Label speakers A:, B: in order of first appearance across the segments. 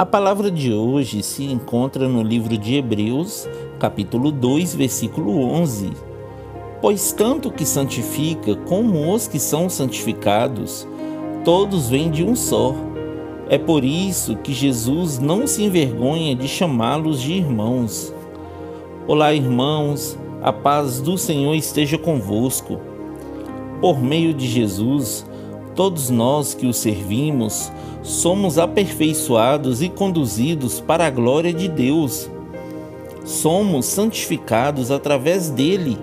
A: A palavra de hoje se encontra no livro de Hebreus, capítulo 2, versículo 11. Pois tanto que santifica como os que são santificados, todos vêm de um só. É por isso que Jesus não se envergonha de chamá-los de irmãos. Olá, irmãos, a paz do Senhor esteja convosco. Por meio de Jesus, todos nós que o servimos somos aperfeiçoados e conduzidos para a glória de Deus. Somos santificados através dele,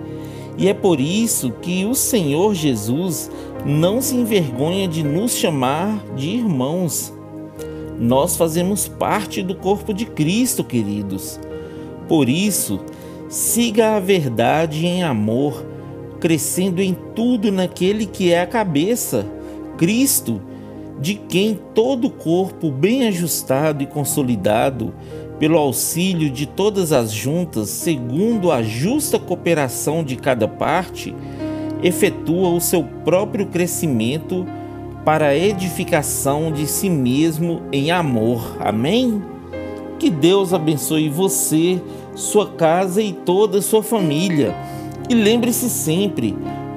A: e é por isso que o Senhor Jesus não se envergonha de nos chamar de irmãos. Nós fazemos parte do corpo de Cristo, queridos. Por isso, siga a verdade em amor, crescendo em tudo naquele que é a cabeça, Cristo de quem todo o corpo bem ajustado e consolidado, pelo auxílio de todas as juntas, segundo a justa cooperação de cada parte, efetua o seu próprio crescimento para a edificação de si mesmo em amor. Amém? Que Deus abençoe você, sua casa e toda a sua família. E lembre-se sempre,